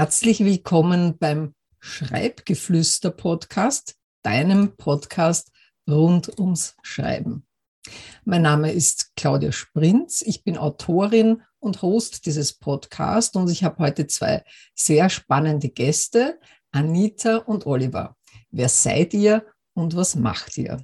Herzlich willkommen beim Schreibgeflüster-Podcast, deinem Podcast rund ums Schreiben. Mein Name ist Claudia Sprinz. Ich bin Autorin und Host dieses Podcasts und ich habe heute zwei sehr spannende Gäste, Anita und Oliver. Wer seid ihr und was macht ihr?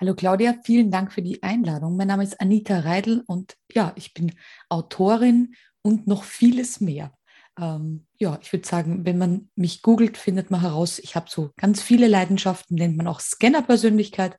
Hallo Claudia, vielen Dank für die Einladung. Mein Name ist Anita Reidel und ja, ich bin Autorin und noch vieles mehr. Ähm, ja, ich würde sagen, wenn man mich googelt, findet man heraus, ich habe so ganz viele Leidenschaften, nennt man auch Scanner-Persönlichkeit.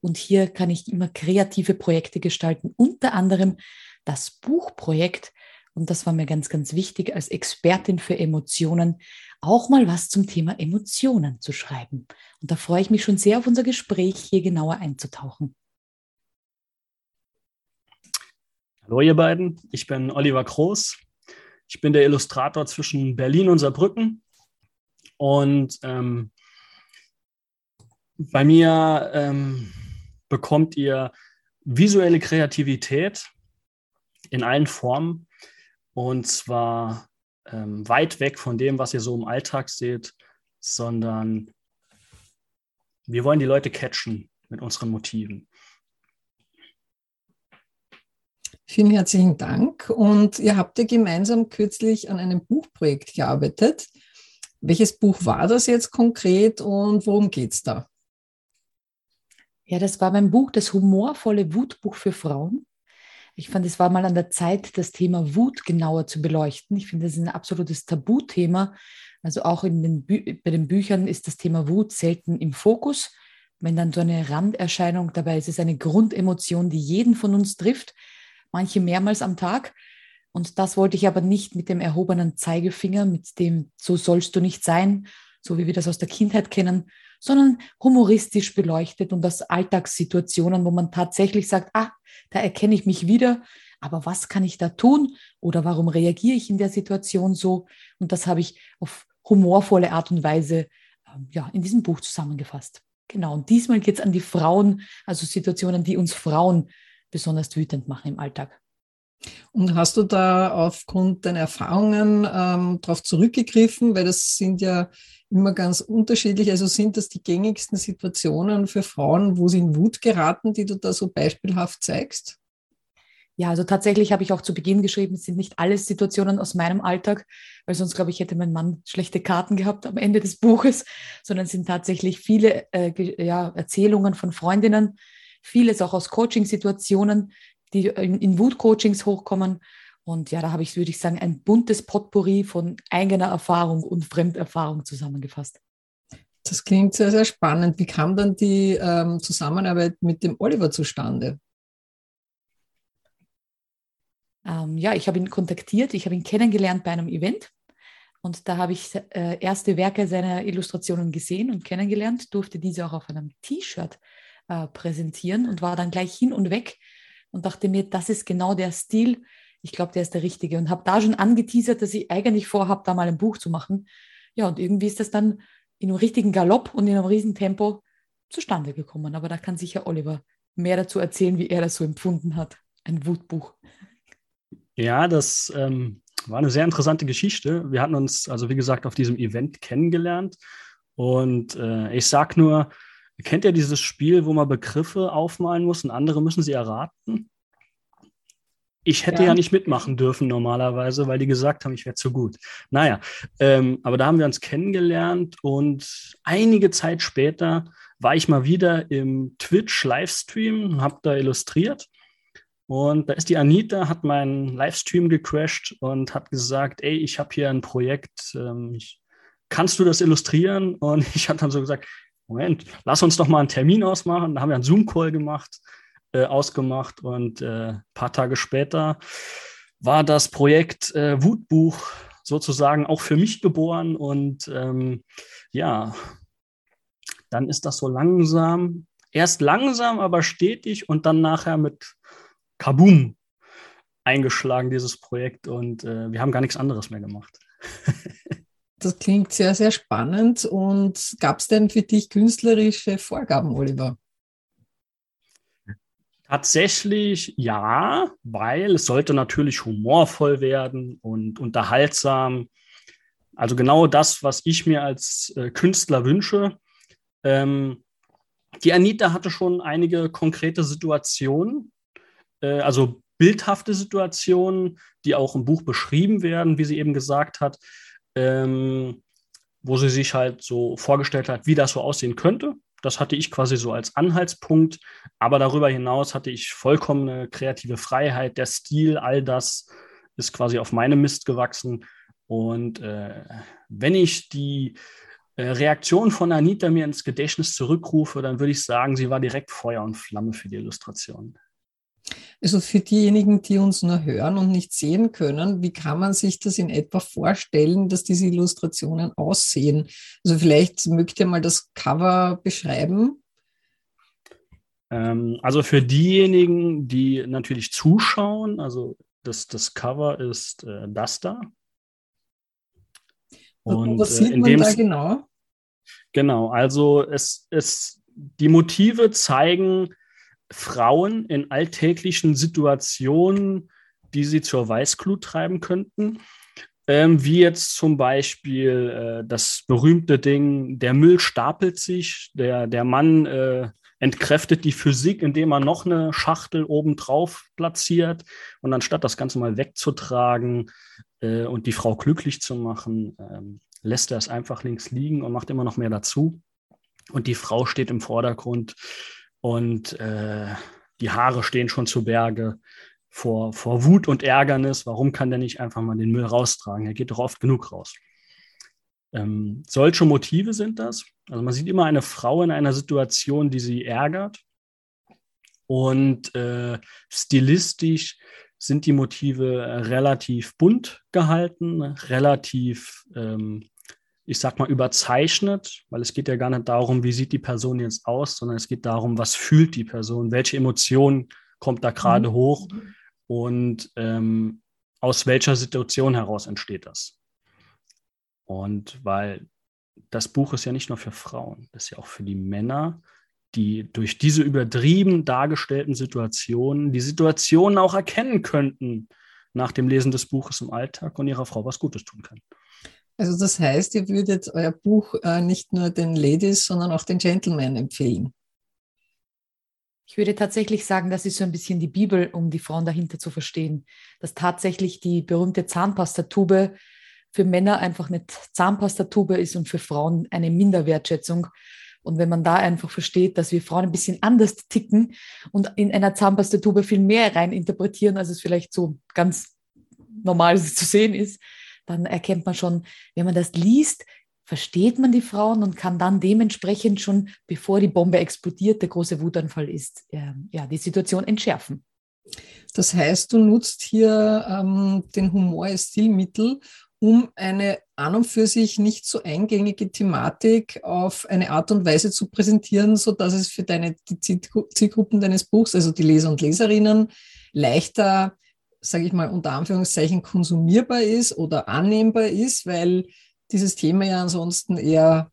Und hier kann ich immer kreative Projekte gestalten, unter anderem das Buchprojekt. Und das war mir ganz, ganz wichtig, als Expertin für Emotionen auch mal was zum Thema Emotionen zu schreiben. Und da freue ich mich schon sehr auf unser Gespräch, hier genauer einzutauchen. Hallo ihr beiden, ich bin Oliver Kroos. Ich bin der Illustrator zwischen Berlin und Saarbrücken. Und ähm, bei mir ähm, bekommt ihr visuelle Kreativität in allen Formen. Und zwar ähm, weit weg von dem, was ihr so im Alltag seht, sondern wir wollen die Leute catchen mit unseren Motiven. Vielen herzlichen Dank. Und ihr habt ja gemeinsam kürzlich an einem Buchprojekt gearbeitet. Welches Buch war das jetzt konkret und worum geht es da? Ja, das war mein Buch, das humorvolle Wutbuch für Frauen. Ich fand, es war mal an der Zeit, das Thema Wut genauer zu beleuchten. Ich finde, das ist ein absolutes Tabuthema. Also auch in den bei den Büchern ist das Thema Wut selten im Fokus. Wenn dann so eine Randerscheinung dabei ist, ist es eine Grundemotion, die jeden von uns trifft manche mehrmals am Tag. Und das wollte ich aber nicht mit dem erhobenen Zeigefinger, mit dem so sollst du nicht sein, so wie wir das aus der Kindheit kennen, sondern humoristisch beleuchtet und aus Alltagssituationen, wo man tatsächlich sagt, ah, da erkenne ich mich wieder, aber was kann ich da tun oder warum reagiere ich in der Situation so? Und das habe ich auf humorvolle Art und Weise ähm, ja, in diesem Buch zusammengefasst. Genau, und diesmal geht es an die Frauen, also Situationen, die uns Frauen besonders wütend machen im Alltag. Und hast du da aufgrund deiner Erfahrungen ähm, darauf zurückgegriffen, weil das sind ja immer ganz unterschiedlich. Also sind das die gängigsten Situationen für Frauen, wo sie in Wut geraten, die du da so beispielhaft zeigst? Ja, also tatsächlich habe ich auch zu Beginn geschrieben, es sind nicht alle Situationen aus meinem Alltag, weil sonst, glaube ich, hätte mein Mann schlechte Karten gehabt am Ende des Buches, sondern es sind tatsächlich viele äh, ja, Erzählungen von Freundinnen, vieles auch aus Coaching-Situationen, die in, in Wut-Coachings hochkommen. Und ja, da habe ich, würde ich sagen, ein buntes Potpourri von eigener Erfahrung und Fremderfahrung zusammengefasst. Das klingt sehr, sehr spannend. Wie kam dann die ähm, Zusammenarbeit mit dem Oliver zustande? Ähm, ja, ich habe ihn kontaktiert, ich habe ihn kennengelernt bei einem Event und da habe ich äh, erste Werke seiner Illustrationen gesehen und kennengelernt, durfte diese auch auf einem T-Shirt äh, präsentieren und war dann gleich hin und weg und dachte mir, das ist genau der Stil. Ich glaube, der ist der richtige und habe da schon angeteasert, dass ich eigentlich vorhabe, da mal ein Buch zu machen. Ja, und irgendwie ist das dann in einem richtigen Galopp und in einem Riesentempo zustande gekommen. Aber da kann sicher Oliver mehr dazu erzählen, wie er das so empfunden hat. Ein Wutbuch. Ja, das ähm, war eine sehr interessante Geschichte. Wir hatten uns, also wie gesagt, auf diesem Event kennengelernt. Und äh, ich sag nur, Kennt ihr dieses Spiel, wo man Begriffe aufmalen muss und andere müssen sie erraten? Ich hätte ja. ja nicht mitmachen dürfen normalerweise, weil die gesagt haben, ich wäre zu gut. Naja, ähm, aber da haben wir uns kennengelernt und einige Zeit später war ich mal wieder im Twitch-Livestream, habe da illustriert. Und da ist die Anita, hat meinen Livestream gecrashed und hat gesagt, ey, ich habe hier ein Projekt, ähm, ich, kannst du das illustrieren? Und ich habe dann so gesagt, Moment, lass uns doch mal einen Termin ausmachen. Da haben wir einen Zoom-Call gemacht, äh, ausgemacht und äh, ein paar Tage später war das Projekt äh, Wutbuch sozusagen auch für mich geboren und ähm, ja, dann ist das so langsam, erst langsam, aber stetig und dann nachher mit Kaboom eingeschlagen, dieses Projekt und äh, wir haben gar nichts anderes mehr gemacht. Das klingt sehr, sehr spannend. Und gab es denn für dich künstlerische Vorgaben, Oliver? Tatsächlich ja, weil es sollte natürlich humorvoll werden und unterhaltsam. Also genau das, was ich mir als äh, Künstler wünsche. Ähm, die Anita hatte schon einige konkrete Situationen, äh, also bildhafte Situationen, die auch im Buch beschrieben werden, wie sie eben gesagt hat, ähm, wo sie sich halt so vorgestellt hat, wie das so aussehen könnte. Das hatte ich quasi so als Anhaltspunkt. Aber darüber hinaus hatte ich vollkommene kreative Freiheit. Der Stil, all das ist quasi auf meinem Mist gewachsen. Und äh, wenn ich die äh, Reaktion von Anita mir ins Gedächtnis zurückrufe, dann würde ich sagen, sie war direkt Feuer und Flamme für die Illustration. Also für diejenigen, die uns nur hören und nicht sehen können, wie kann man sich das in etwa vorstellen, dass diese Illustrationen aussehen? Also vielleicht mögt ihr mal das Cover beschreiben. Ähm, also für diejenigen, die natürlich zuschauen, also das, das Cover ist äh, das da. Und was äh, sieht man da genau? Genau, also es, es, die Motive zeigen Frauen in alltäglichen Situationen, die sie zur Weißglut treiben könnten. Ähm, wie jetzt zum Beispiel äh, das berühmte Ding, der Müll stapelt sich, der, der Mann äh, entkräftet die Physik, indem er noch eine Schachtel obendrauf platziert und anstatt das Ganze mal wegzutragen äh, und die Frau glücklich zu machen, ähm, lässt er es einfach links liegen und macht immer noch mehr dazu. Und die Frau steht im Vordergrund und äh, die Haare stehen schon zu Berge vor, vor Wut und Ärgernis. Warum kann der nicht einfach mal den Müll raustragen? Er geht doch oft genug raus. Ähm, solche Motive sind das. Also man sieht immer eine Frau in einer Situation, die sie ärgert. Und äh, stilistisch sind die Motive relativ bunt gehalten, relativ ähm, ich sag mal, überzeichnet, weil es geht ja gar nicht darum, wie sieht die Person jetzt aus, sondern es geht darum, was fühlt die Person, welche Emotion kommt da gerade mhm. hoch und ähm, aus welcher Situation heraus entsteht das. Und weil das Buch ist ja nicht nur für Frauen, das ist ja auch für die Männer, die durch diese übertrieben dargestellten Situationen die Situationen auch erkennen könnten nach dem Lesen des Buches im Alltag und ihrer Frau was Gutes tun können. Also das heißt, ihr würdet euer Buch äh, nicht nur den Ladies, sondern auch den Gentlemen empfehlen. Ich würde tatsächlich sagen, das ist so ein bisschen die Bibel, um die Frauen dahinter zu verstehen. Dass tatsächlich die berühmte Zahnpastatube für Männer einfach eine Zahnpastatube ist und für Frauen eine Minderwertschätzung. Und wenn man da einfach versteht, dass wir Frauen ein bisschen anders ticken und in einer Zahnpastatube viel mehr rein interpretieren, als es vielleicht so ganz normal zu sehen ist, dann erkennt man schon, wenn man das liest, versteht man die Frauen und kann dann dementsprechend schon, bevor die Bombe explodiert, der große Wutanfall ist, ja, die Situation entschärfen. Das heißt, du nutzt hier ähm, den Humor als Stilmittel, um eine an und für sich nicht so eingängige Thematik auf eine Art und Weise zu präsentieren, so dass es für deine Zielgruppen deines Buchs, also die Leser und Leserinnen, leichter sage ich mal, unter Anführungszeichen konsumierbar ist oder annehmbar ist, weil dieses Thema ja ansonsten eher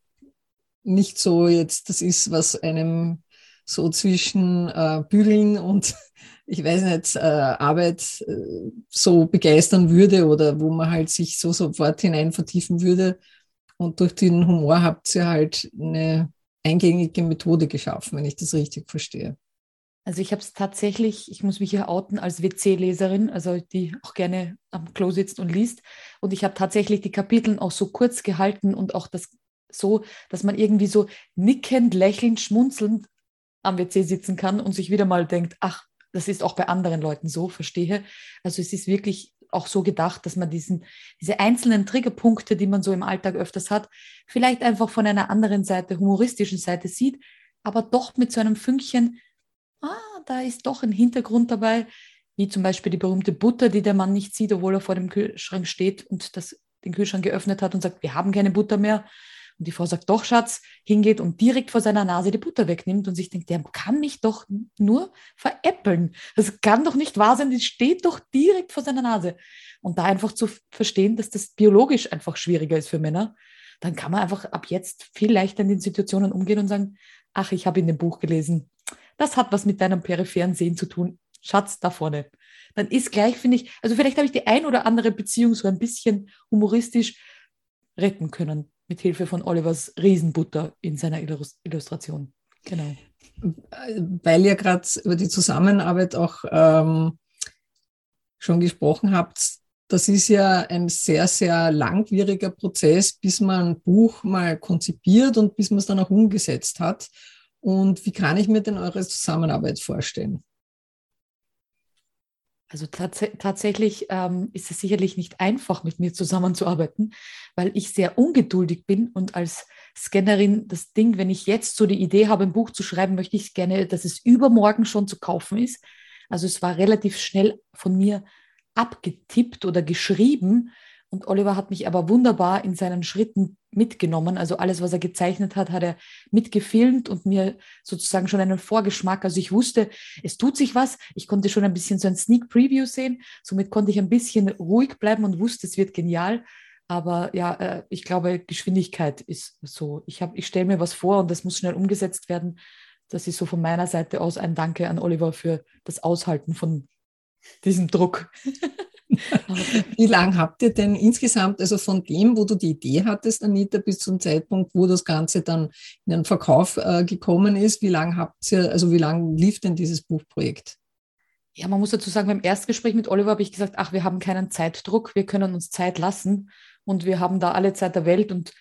nicht so jetzt das ist, was einem so zwischen äh, Bügeln und ich weiß nicht, äh, Arbeit äh, so begeistern würde oder wo man halt sich so sofort hinein vertiefen würde. Und durch den Humor habt ihr halt eine eingängige Methode geschaffen, wenn ich das richtig verstehe. Also ich habe es tatsächlich, ich muss mich hier outen als WC-Leserin, also die auch gerne am Klo sitzt und liest. Und ich habe tatsächlich die Kapitel auch so kurz gehalten und auch das so, dass man irgendwie so nickend, lächelnd, schmunzelnd am WC sitzen kann und sich wieder mal denkt, ach, das ist auch bei anderen Leuten so, verstehe. Also es ist wirklich auch so gedacht, dass man diesen, diese einzelnen Triggerpunkte, die man so im Alltag öfters hat, vielleicht einfach von einer anderen Seite, humoristischen Seite sieht, aber doch mit so einem Fünkchen ah, da ist doch ein Hintergrund dabei, wie zum Beispiel die berühmte Butter, die der Mann nicht sieht, obwohl er vor dem Kühlschrank steht und das, den Kühlschrank geöffnet hat und sagt, wir haben keine Butter mehr. Und die Frau sagt, doch, Schatz, hingeht und direkt vor seiner Nase die Butter wegnimmt und sich denkt, der kann mich doch nur veräppeln. Das kann doch nicht wahr sein, die steht doch direkt vor seiner Nase. Und da einfach zu verstehen, dass das biologisch einfach schwieriger ist für Männer, dann kann man einfach ab jetzt viel leichter in den Situationen umgehen und sagen, ach, ich habe in dem Buch gelesen, das hat was mit deinem peripheren Sehen zu tun. Schatz, da vorne. Dann ist gleich, finde ich, also vielleicht habe ich die ein oder andere Beziehung so ein bisschen humoristisch retten können, mit Hilfe von Olivers Riesenbutter in seiner Illustration. Genau. Weil ihr gerade über die Zusammenarbeit auch ähm, schon gesprochen habt, das ist ja ein sehr, sehr langwieriger Prozess, bis man ein Buch mal konzipiert und bis man es dann auch umgesetzt hat. Und wie kann ich mir denn eure Zusammenarbeit vorstellen? Also tats tatsächlich ähm, ist es sicherlich nicht einfach, mit mir zusammenzuarbeiten, weil ich sehr ungeduldig bin und als Scannerin das Ding, wenn ich jetzt so die Idee habe, ein Buch zu schreiben, möchte ich gerne, dass es übermorgen schon zu kaufen ist. Also es war relativ schnell von mir abgetippt oder geschrieben. Und Oliver hat mich aber wunderbar in seinen Schritten mitgenommen. Also alles, was er gezeichnet hat, hat er mitgefilmt und mir sozusagen schon einen Vorgeschmack. Also ich wusste, es tut sich was. Ich konnte schon ein bisschen so ein Sneak Preview sehen. Somit konnte ich ein bisschen ruhig bleiben und wusste, es wird genial. Aber ja, äh, ich glaube, Geschwindigkeit ist so. Ich, ich stelle mir was vor und das muss schnell umgesetzt werden. Das ist so von meiner Seite aus ein Danke an Oliver für das Aushalten von diesem Druck. Wie lange habt ihr denn insgesamt, also von dem, wo du die Idee hattest, Anita, bis zum Zeitpunkt, wo das Ganze dann in den Verkauf äh, gekommen ist, wie lange habt ihr, also wie lange lief denn dieses Buchprojekt? Ja, man muss dazu sagen, beim Erstgespräch mit Oliver habe ich gesagt, ach, wir haben keinen Zeitdruck, wir können uns Zeit lassen und wir haben da alle Zeit der Welt und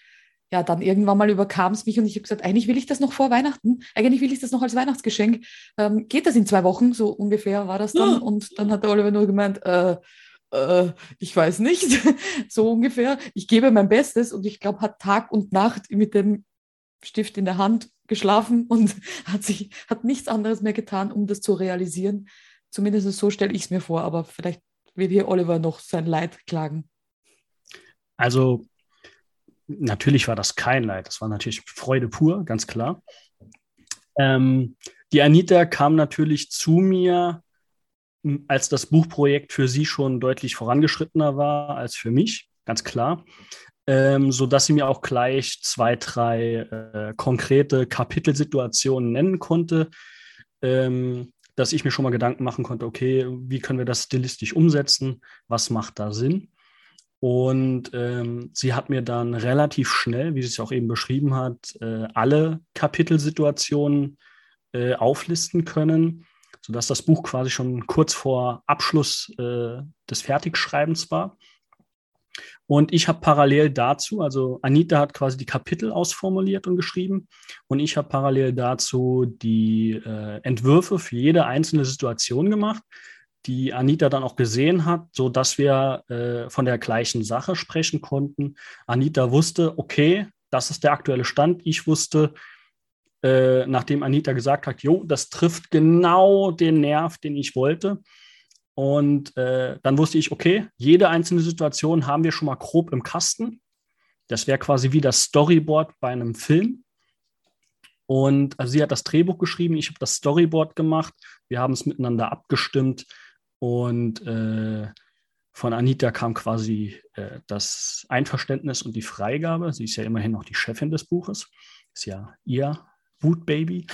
ja, dann irgendwann mal überkam es mich und ich habe gesagt, eigentlich will ich das noch vor Weihnachten, eigentlich will ich das noch als Weihnachtsgeschenk. Ähm, geht das in zwei Wochen? So ungefähr war das dann. Und dann hat der Oliver nur gemeint, äh, äh, ich weiß nicht, so ungefähr. Ich gebe mein Bestes und ich glaube, hat Tag und Nacht mit dem Stift in der Hand geschlafen und hat sich, hat nichts anderes mehr getan, um das zu realisieren. Zumindest so stelle ich es mir vor, aber vielleicht wird hier Oliver noch sein Leid klagen. Also natürlich war das kein Leid, das war natürlich Freude pur, ganz klar. Ähm, die Anita kam natürlich zu mir, als das Buchprojekt für sie schon deutlich vorangeschrittener war als für mich, ganz klar. Ähm, so dass sie mir auch gleich zwei, drei äh, konkrete Kapitelsituationen nennen konnte, ähm, dass ich mir schon mal Gedanken machen konnte, okay, wie können wir das stilistisch umsetzen? Was macht da Sinn? Und ähm, sie hat mir dann relativ schnell, wie sie es auch eben beschrieben hat, äh, alle Kapitelsituationen äh, auflisten können, sodass das Buch quasi schon kurz vor Abschluss äh, des Fertigschreibens war. Und ich habe parallel dazu, also Anita hat quasi die Kapitel ausformuliert und geschrieben und ich habe parallel dazu die äh, Entwürfe für jede einzelne Situation gemacht, die Anita dann auch gesehen hat, so dass wir äh, von der gleichen Sache sprechen konnten. Anita wusste, okay, das ist der aktuelle Stand. Ich wusste, äh, nachdem Anita gesagt hat, jo, das trifft genau den Nerv, den ich wollte. Und äh, dann wusste ich, okay, jede einzelne Situation haben wir schon mal grob im Kasten. Das wäre quasi wie das Storyboard bei einem Film. Und also sie hat das Drehbuch geschrieben, ich habe das Storyboard gemacht. Wir haben es miteinander abgestimmt. Und äh, von Anita kam quasi äh, das Einverständnis und die Freigabe. Sie ist ja immerhin noch die Chefin des Buches. Ist ja ihr Wutbaby.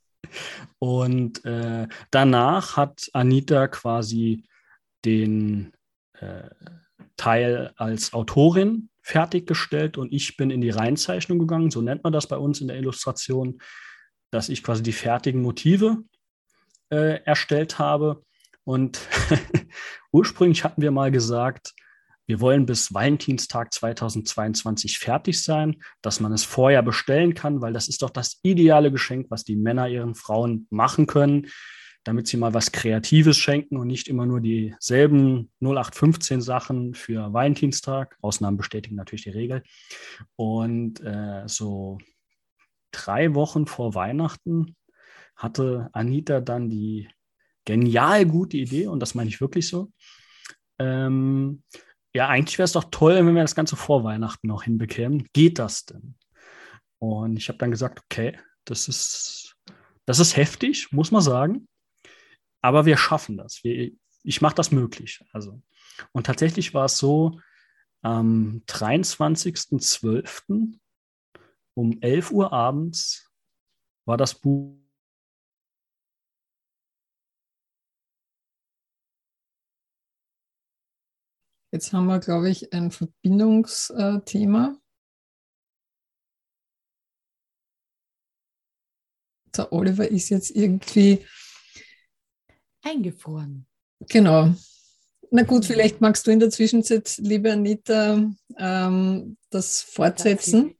und äh, danach hat Anita quasi den äh, Teil als Autorin fertiggestellt und ich bin in die Reinzeichnung gegangen. So nennt man das bei uns in der Illustration, dass ich quasi die fertigen Motive äh, erstellt habe und ursprünglich hatten wir mal gesagt, wir wollen bis Valentinstag 2022 fertig sein, dass man es vorher bestellen kann, weil das ist doch das ideale Geschenk, was die Männer ihren Frauen machen können, damit sie mal was Kreatives schenken und nicht immer nur dieselben 0815 Sachen für Valentinstag. Ausnahmen bestätigen natürlich die Regel. Und äh, so drei Wochen vor Weihnachten hatte Anita dann die genial gute Idee und das meine ich wirklich so. Ähm, ja, eigentlich wäre es doch toll, wenn wir das Ganze vor Weihnachten noch hinbekämen. Geht das denn? Und ich habe dann gesagt, okay, das ist, das ist heftig, muss man sagen. Aber wir schaffen das. Wir, ich mache das möglich. Also. Und tatsächlich war es so, am 23.12. um 11 Uhr abends war das Buch Jetzt haben wir, glaube ich, ein Verbindungsthema. Der Oliver ist jetzt irgendwie eingefroren. Genau. Na gut, vielleicht magst du in der Zwischenzeit, liebe Anita, ähm, das fortsetzen.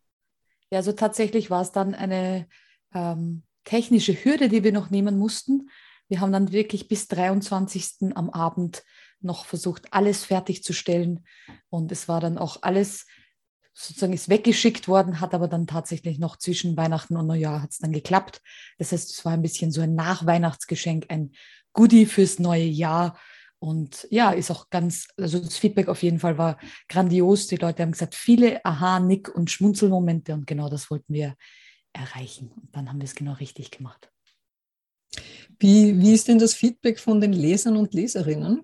Ja, also tatsächlich war es dann eine ähm, technische Hürde, die wir noch nehmen mussten. Wir haben dann wirklich bis 23. am Abend noch versucht, alles fertigzustellen. Und es war dann auch alles sozusagen ist weggeschickt worden, hat aber dann tatsächlich noch zwischen Weihnachten und Neujahr hat es dann geklappt. Das heißt, es war ein bisschen so ein Nachweihnachtsgeschenk, ein Goodie fürs neue Jahr. Und ja, ist auch ganz, also das Feedback auf jeden Fall war grandios. Die Leute haben gesagt, viele Aha, Nick und Schmunzelmomente und genau das wollten wir erreichen. Und dann haben wir es genau richtig gemacht. Wie, wie ist denn das Feedback von den Lesern und Leserinnen?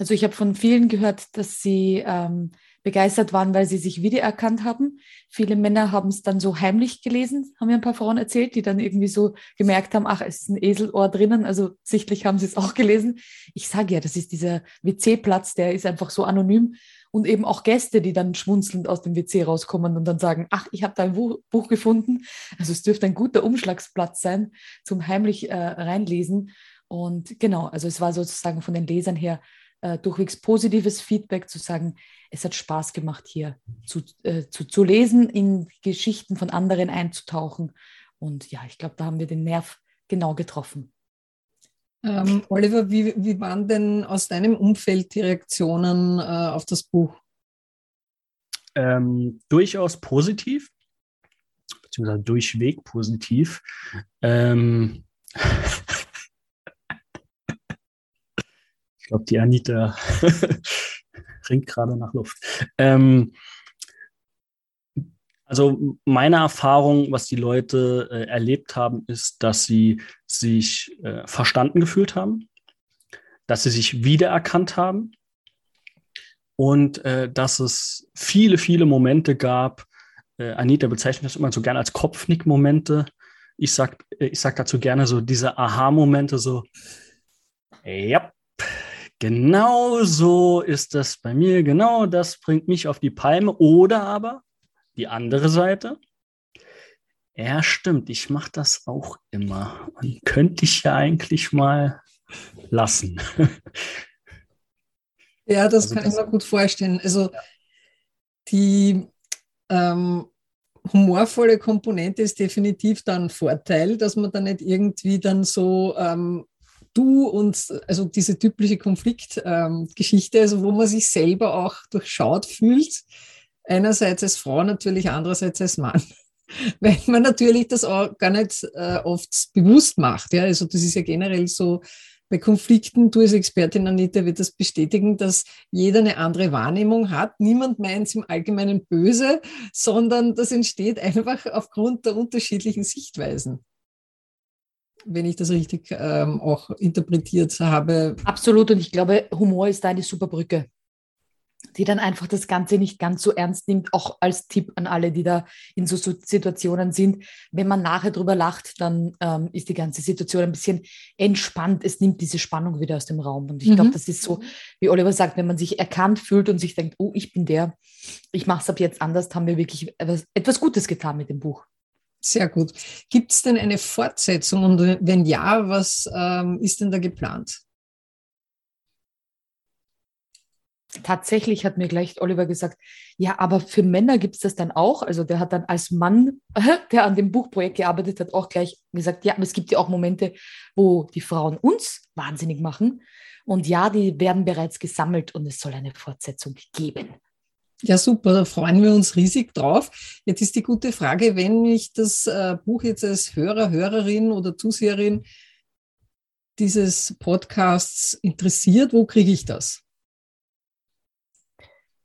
Also ich habe von vielen gehört, dass sie ähm, begeistert waren, weil sie sich wiedererkannt haben. Viele Männer haben es dann so heimlich gelesen, haben mir ein paar Frauen erzählt, die dann irgendwie so gemerkt haben, ach, es ist ein Eselohr drinnen. Also sichtlich haben sie es auch gelesen. Ich sage ja, das ist dieser WC-Platz, der ist einfach so anonym. Und eben auch Gäste, die dann schmunzelnd aus dem WC rauskommen und dann sagen, ach, ich habe da ein Buch gefunden. Also es dürfte ein guter Umschlagsplatz sein zum heimlich äh, reinlesen. Und genau, also es war sozusagen von den Lesern her äh, durchwegs positives Feedback zu sagen, es hat Spaß gemacht, hier zu, äh, zu, zu lesen, in Geschichten von anderen einzutauchen. Und ja, ich glaube, da haben wir den Nerv genau getroffen. Ähm, Oliver, wie, wie waren denn aus deinem Umfeld die Reaktionen äh, auf das Buch? Ähm, durchaus positiv, beziehungsweise durchweg positiv. Ähm, ich glaube, die Anita ringt gerade nach Luft. Ähm, also meine Erfahrung, was die Leute äh, erlebt haben, ist, dass sie sich äh, verstanden gefühlt haben, dass sie sich wiedererkannt haben und äh, dass es viele, viele Momente gab. Äh, Anita bezeichnet das immer so gerne als Kopfnick-Momente. Ich sag, äh, ich sag dazu gerne so diese Aha-Momente, so, ja, genau so ist das bei mir, genau das bringt mich auf die Palme. Oder aber die andere Seite, ja, stimmt, ich mache das auch immer. Und könnte ich ja eigentlich mal lassen. Ja, das also kann das, ich mir gut vorstellen. Also die ähm, humorvolle Komponente ist definitiv dann ein Vorteil, dass man dann nicht irgendwie dann so ähm, du und also diese typische Konfliktgeschichte, ähm, also wo man sich selber auch durchschaut fühlt einerseits als Frau natürlich, andererseits als Mann. Weil man natürlich das auch gar nicht äh, oft bewusst macht. Ja? Also das ist ja generell so bei Konflikten, du als Expertin Anita wird das bestätigen, dass jeder eine andere Wahrnehmung hat. Niemand meint es im Allgemeinen böse, sondern das entsteht einfach aufgrund der unterschiedlichen Sichtweisen wenn ich das richtig ähm, auch interpretiert habe. Absolut. Und ich glaube, Humor ist da eine super Brücke die dann einfach das Ganze nicht ganz so ernst nimmt, auch als Tipp an alle, die da in so Situationen sind. Wenn man nachher drüber lacht, dann ähm, ist die ganze Situation ein bisschen entspannt. Es nimmt diese Spannung wieder aus dem Raum. Und ich mhm. glaube, das ist so, wie Oliver sagt, wenn man sich erkannt fühlt und sich denkt, oh, ich bin der, ich mache es ab jetzt anders, haben wir wirklich etwas, etwas Gutes getan mit dem Buch. Sehr gut. Gibt es denn eine Fortsetzung? Und wenn ja, was ähm, ist denn da geplant? tatsächlich hat mir gleich Oliver gesagt, ja, aber für Männer gibt es das dann auch. Also der hat dann als Mann, der an dem Buchprojekt gearbeitet hat, auch gleich gesagt, ja, aber es gibt ja auch Momente, wo die Frauen uns wahnsinnig machen. Und ja, die werden bereits gesammelt und es soll eine Fortsetzung geben. Ja, super, da freuen wir uns riesig drauf. Jetzt ist die gute Frage, wenn mich das äh, Buch jetzt als Hörer, Hörerin oder Zuseherin dieses Podcasts interessiert, wo kriege ich das?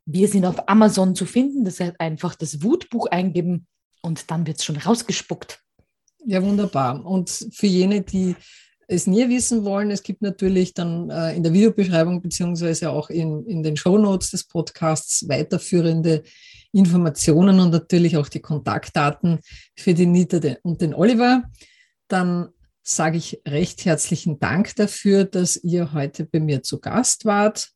Wir sind auf Amazon zu finden. Das heißt einfach das Wutbuch eingeben und dann wird es schon rausgespuckt. Ja, wunderbar. Und für jene, die es näher wissen wollen, es gibt natürlich dann äh, in der Videobeschreibung beziehungsweise auch in, in den Shownotes des Podcasts weiterführende Informationen und natürlich auch die Kontaktdaten für die Nita und den Oliver. Dann sage ich recht herzlichen Dank dafür, dass ihr heute bei mir zu Gast wart.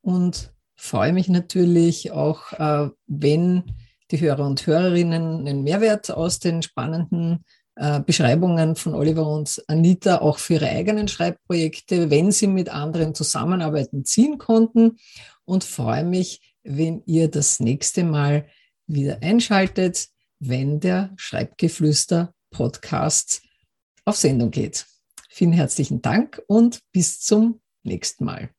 und freue mich natürlich auch, äh, wenn die Hörer und Hörerinnen einen Mehrwert aus den spannenden äh, Beschreibungen von Oliver und Anita auch für ihre eigenen Schreibprojekte, wenn sie mit anderen zusammenarbeiten, ziehen konnten und freue mich, wenn ihr das nächste Mal wieder einschaltet, wenn der Schreibgeflüster Podcast auf Sendung geht. Vielen herzlichen Dank und bis zum nächsten Mal.